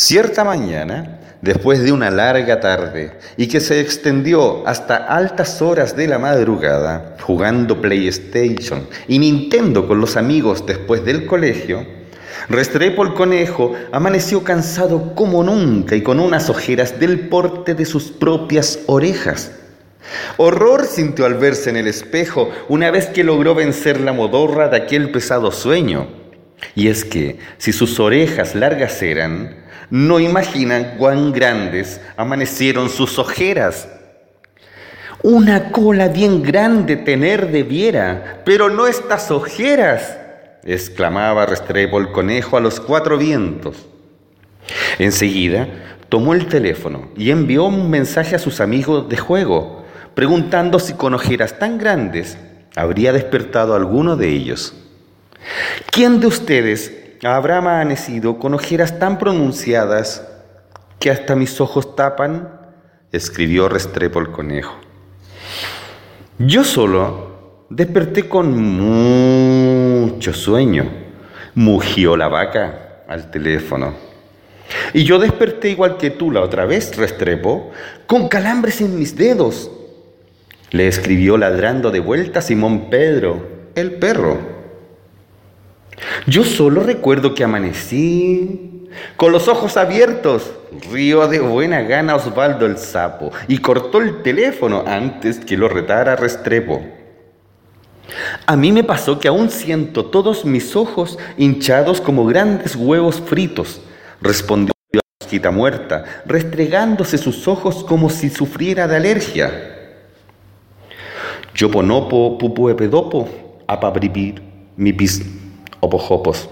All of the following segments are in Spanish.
Cierta mañana, después de una larga tarde y que se extendió hasta altas horas de la madrugada, jugando PlayStation y Nintendo con los amigos después del colegio, Restrepo el conejo amaneció cansado como nunca y con unas ojeras del porte de sus propias orejas. Horror sintió al verse en el espejo una vez que logró vencer la modorra de aquel pesado sueño. Y es que, si sus orejas largas eran, no imaginan cuán grandes amanecieron sus ojeras. Una cola bien grande tener debiera, pero no estas ojeras, exclamaba Restrepo el conejo a los cuatro vientos. Enseguida tomó el teléfono y envió un mensaje a sus amigos de juego, preguntando si con ojeras tan grandes habría despertado alguno de ellos. ¿Quién de ustedes habrá amanecido con ojeras tan pronunciadas que hasta mis ojos tapan? escribió Restrepo el conejo. Yo solo desperté con mucho sueño, mugió la vaca al teléfono. Y yo desperté igual que tú la otra vez, Restrepo, con calambres en mis dedos. Le escribió ladrando de vuelta Simón Pedro, el perro. Yo solo recuerdo que amanecí con los ojos abiertos. Río de buena gana Osvaldo el sapo y cortó el teléfono antes que lo retara Restrepo. A mí me pasó que aún siento todos mis ojos hinchados como grandes huevos fritos, respondió la mosquita muerta, restregándose sus ojos como si sufriera de alergia. Yo ponopo pupuepedopo, apabribir, mi pis Opojopos,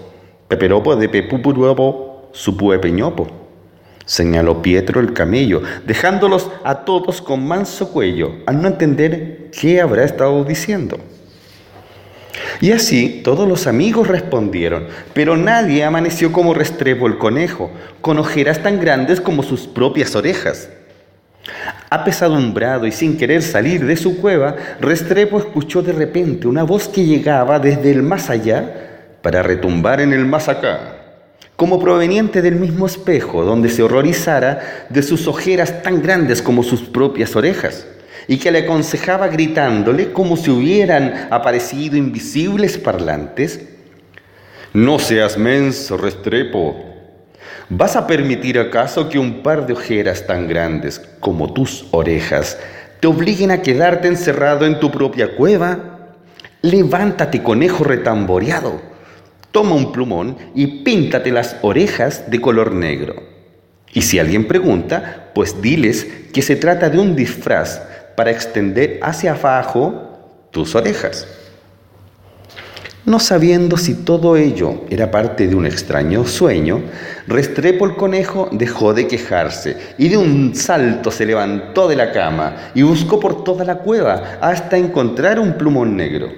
peperopo de pepupuruopo, supue peñopo. Señaló Pietro el camello, dejándolos a todos con manso cuello, al no entender qué habrá estado diciendo. Y así todos los amigos respondieron, pero nadie amaneció como Restrepo el conejo, con ojeras tan grandes como sus propias orejas. Apesadumbrado y sin querer salir de su cueva, Restrepo escuchó de repente una voz que llegaba desde el más allá para retumbar en el más acá, como proveniente del mismo espejo donde se horrorizara de sus ojeras tan grandes como sus propias orejas, y que le aconsejaba gritándole como si hubieran aparecido invisibles parlantes, No seas menso, Restrepo. ¿Vas a permitir acaso que un par de ojeras tan grandes como tus orejas te obliguen a quedarte encerrado en tu propia cueva? Levántate, conejo retamboreado toma un plumón y píntate las orejas de color negro. Y si alguien pregunta, pues diles que se trata de un disfraz para extender hacia abajo tus orejas. No sabiendo si todo ello era parte de un extraño sueño, Restrepo el conejo dejó de quejarse y de un salto se levantó de la cama y buscó por toda la cueva hasta encontrar un plumón negro.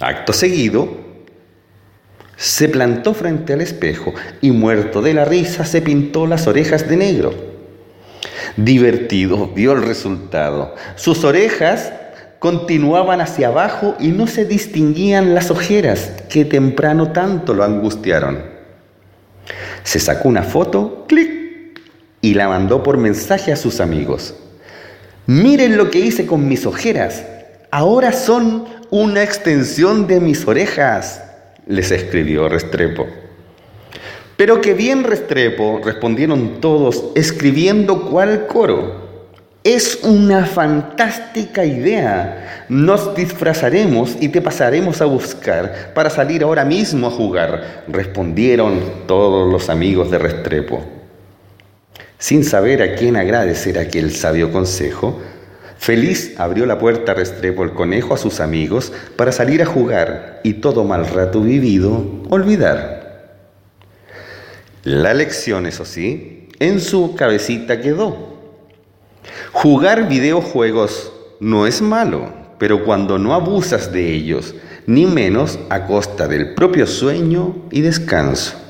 Acto seguido, se plantó frente al espejo y muerto de la risa se pintó las orejas de negro. Divertido vio el resultado. Sus orejas continuaban hacia abajo y no se distinguían las ojeras que temprano tanto lo angustiaron. Se sacó una foto, clic, y la mandó por mensaje a sus amigos. Miren lo que hice con mis ojeras. Ahora son una extensión de mis orejas les escribió Restrepo. Pero que bien Restrepo, respondieron todos, escribiendo cual coro. Es una fantástica idea. Nos disfrazaremos y te pasaremos a buscar para salir ahora mismo a jugar, respondieron todos los amigos de Restrepo. Sin saber a quién agradecer aquel sabio consejo, Feliz abrió la puerta Restrepo el conejo a sus amigos para salir a jugar y todo mal rato vivido olvidar. La lección, eso sí, en su cabecita quedó. Jugar videojuegos no es malo, pero cuando no abusas de ellos, ni menos a costa del propio sueño y descanso.